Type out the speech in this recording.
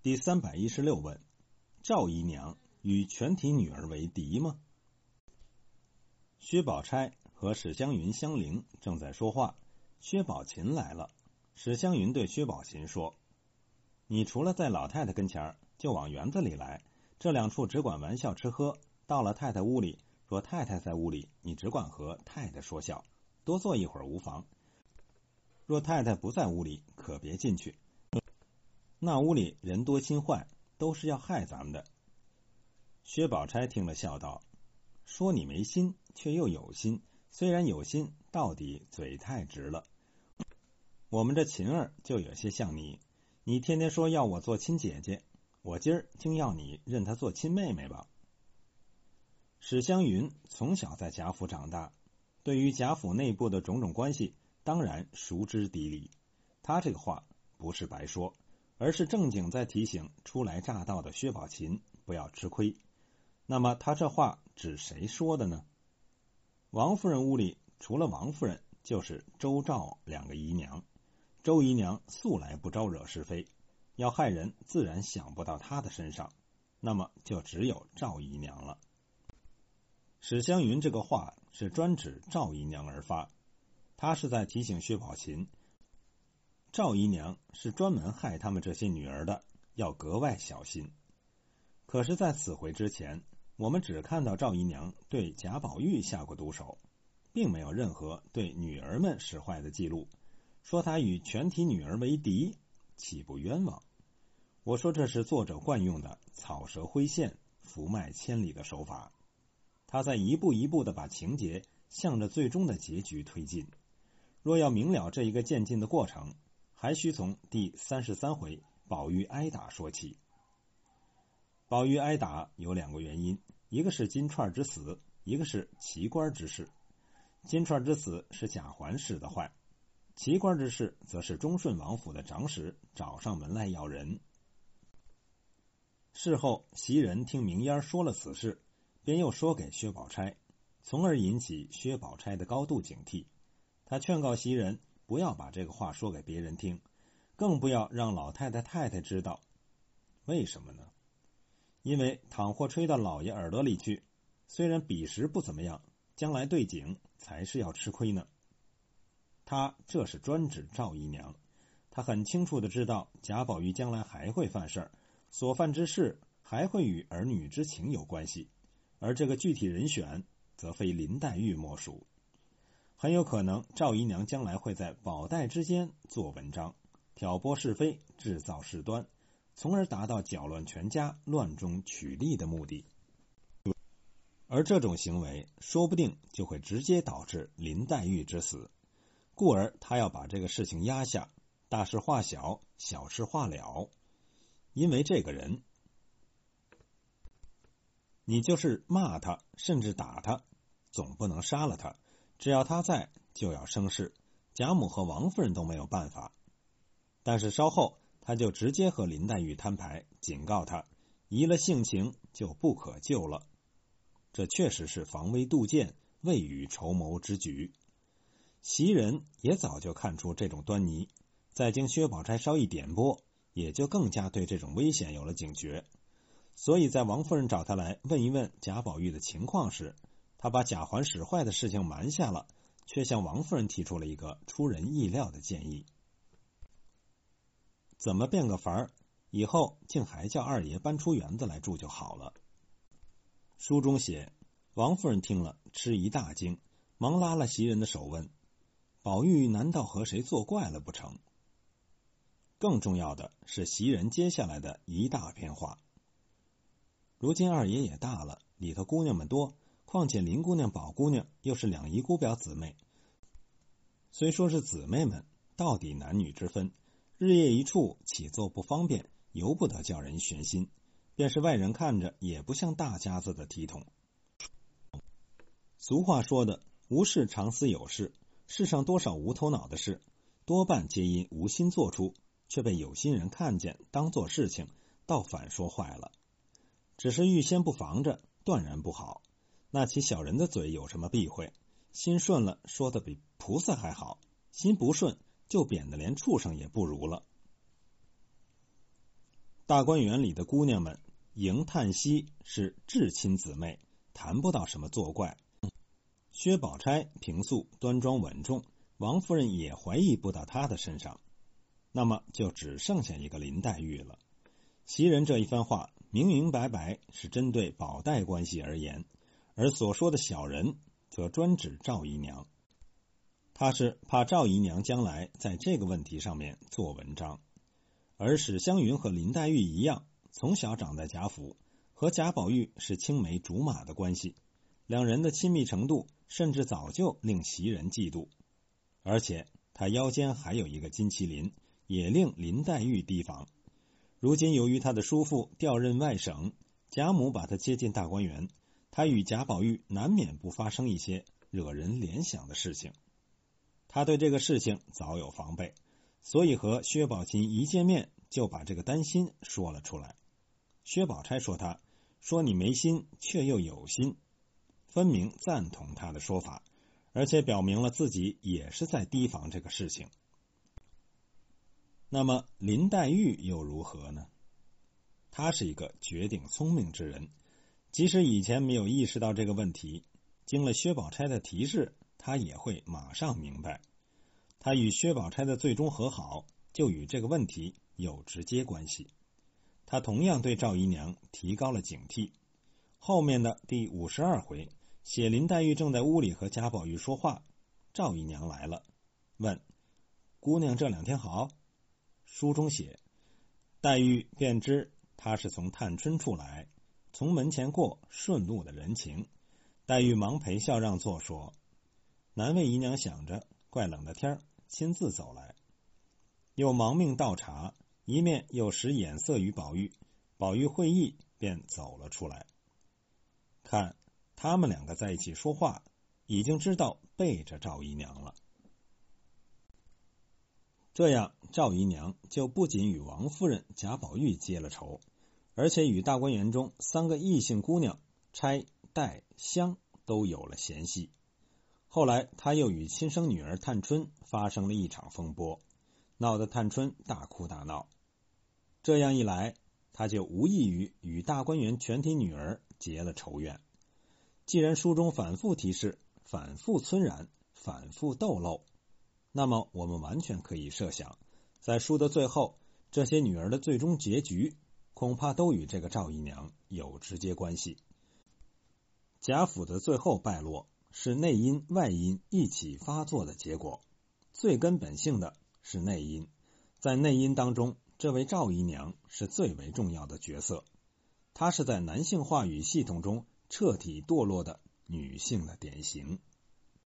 第三百一十六问：赵姨娘与全体女儿为敌吗？薛宝钗和史湘云、香菱正在说话，薛宝琴来了。史湘云对薛宝琴说：“你除了在老太太跟前就往园子里来，这两处只管玩笑吃喝。到了太太屋里，若太太在屋里，你只管和太太说笑，多坐一会儿无妨。若太太不在屋里，可别进去。”那屋里人多心坏，都是要害咱们的。薛宝钗听了，笑道：“说你没心，却又有心。虽然有心，到底嘴太直了。我们这琴儿就有些像你，你天天说要我做亲姐姐，我今儿竟要你认她做亲妹妹吧。”史湘云从小在贾府长大，对于贾府内部的种种关系，当然熟知底里。他这个话不是白说。而是正经在提醒初来乍到的薛宝琴不要吃亏。那么他这话指谁说的呢？王夫人屋里除了王夫人，就是周赵两个姨娘。周姨娘素来不招惹是非，要害人自然想不到她的身上。那么就只有赵姨娘了。史湘云这个话是专指赵姨娘而发，她是在提醒薛宝琴。赵姨娘是专门害他们这些女儿的，要格外小心。可是，在此回之前，我们只看到赵姨娘对贾宝玉下过毒手，并没有任何对女儿们使坏的记录。说她与全体女儿为敌，岂不冤枉？我说这是作者惯用的草蛇灰线、伏脉千里的手法。他在一步一步的把情节向着最终的结局推进。若要明了这一个渐进的过程，还需从第三十三回宝玉挨打说起。宝玉挨打有两个原因，一个是金钏之死，一个是奇官之事。金钏之死是贾环使的坏，奇官之事则是忠顺王府的长史找上门来要人。事后袭人听明烟说了此事，便又说给薛宝钗，从而引起薛宝钗的高度警惕。他劝告袭人。不要把这个话说给别人听，更不要让老太太、太太知道。为什么呢？因为倘或吹到老爷耳朵里去，虽然彼时不怎么样，将来对景才是要吃亏呢。他这是专指赵姨娘，他很清楚的知道贾宝玉将来还会犯事儿，所犯之事还会与儿女之情有关系，而这个具体人选，则非林黛玉莫属。很有可能赵姨娘将来会在宝黛之间做文章，挑拨是非，制造事端，从而达到搅乱全家、乱中取利的目的。而这种行为说不定就会直接导致林黛玉之死，故而他要把这个事情压下，大事化小，小事化了。因为这个人，你就是骂他，甚至打他，总不能杀了他。只要他在，就要生事。贾母和王夫人都没有办法。但是稍后，他就直接和林黛玉摊牌，警告他：移了性情就不可救了。这确实是防微杜渐、未雨绸缪之举。袭人也早就看出这种端倪，再经薛宝钗稍一点拨，也就更加对这种危险有了警觉。所以在王夫人找他来问一问贾宝玉的情况时，他把贾环使坏的事情瞒下了，却向王夫人提出了一个出人意料的建议：怎么变个法儿？以后竟还叫二爷搬出园子来住就好了。书中写，王夫人听了吃一大惊，忙拉了袭人的手问：“宝玉难道和谁作怪了不成？”更重要的是袭人接下来的一大篇话：如今二爷也大了，里头姑娘们多。况且林姑娘、宝姑娘又是两姨姑表姊妹，虽说是姊妹们，到底男女之分，日夜一处，起坐不方便，由不得叫人悬心。便是外人看着，也不像大家子的体统。俗话说的“无事常思有事”，世上多少无头脑的事，多半皆因无心做出，却被有心人看见，当做事情，倒反说坏了。只是预先不防着，断然不好。那起小人的嘴有什么避讳？心顺了，说的比菩萨还好；心不顺，就贬得连畜生也不如了。大观园里的姑娘们迎叹息是至亲姊妹，谈不到什么作怪。薛宝钗平素端庄稳重，王夫人也怀疑不到她的身上。那么就只剩下一个林黛玉了。袭人这一番话明明白白是针对宝黛关系而言，而所说的小人则专指赵姨娘。他是怕赵姨娘将来在这个问题上面做文章。而史湘云和林黛玉一样，从小长在贾府，和贾宝玉是青梅竹马的关系，两人的亲密程度甚至早就令袭人嫉妒。而且他腰间还有一个金麒麟。也令林黛玉提防。如今由于他的叔父调任外省，贾母把他接进大观园，他与贾宝玉难免不发生一些惹人联想的事情。他对这个事情早有防备，所以和薛宝琴一见面就把这个担心说了出来。薛宝钗说：“他说你没心，却又有心，分明赞同他的说法，而且表明了自己也是在提防这个事情。”那么林黛玉又如何呢？她是一个绝顶聪明之人，即使以前没有意识到这个问题，经了薛宝钗的提示，他也会马上明白。他与薛宝钗的最终和好，就与这个问题有直接关系。他同样对赵姨娘提高了警惕。后面的第五十二回写林黛玉正在屋里和贾宝玉说话，赵姨娘来了，问：“姑娘这两天好？”书中写，黛玉便知他是从探春处来，从门前过，顺路的人情。黛玉忙陪笑让座，说：“难为姨娘想着，怪冷的天儿，亲自走来。”又忙命倒茶，一面又使眼色与宝玉。宝玉会意，便走了出来。看他们两个在一起说话，已经知道背着赵姨娘了。这样，赵姨娘就不仅与王夫人、贾宝玉结了仇，而且与大观园中三个异姓姑娘钗、黛、香都有了嫌隙。后来，他又与亲生女儿探春发生了一场风波，闹得探春大哭大闹。这样一来，他就无异于与大观园全体女儿结了仇怨。既然书中反复提示、反复村染、反复逗漏。那么，我们完全可以设想，在书的最后，这些女儿的最终结局，恐怕都与这个赵姨娘有直接关系。贾府的最后败落，是内因外因一起发作的结果。最根本性的是内因，在内因当中，这位赵姨娘是最为重要的角色。她是在男性话语系统中彻底堕落的女性的典型。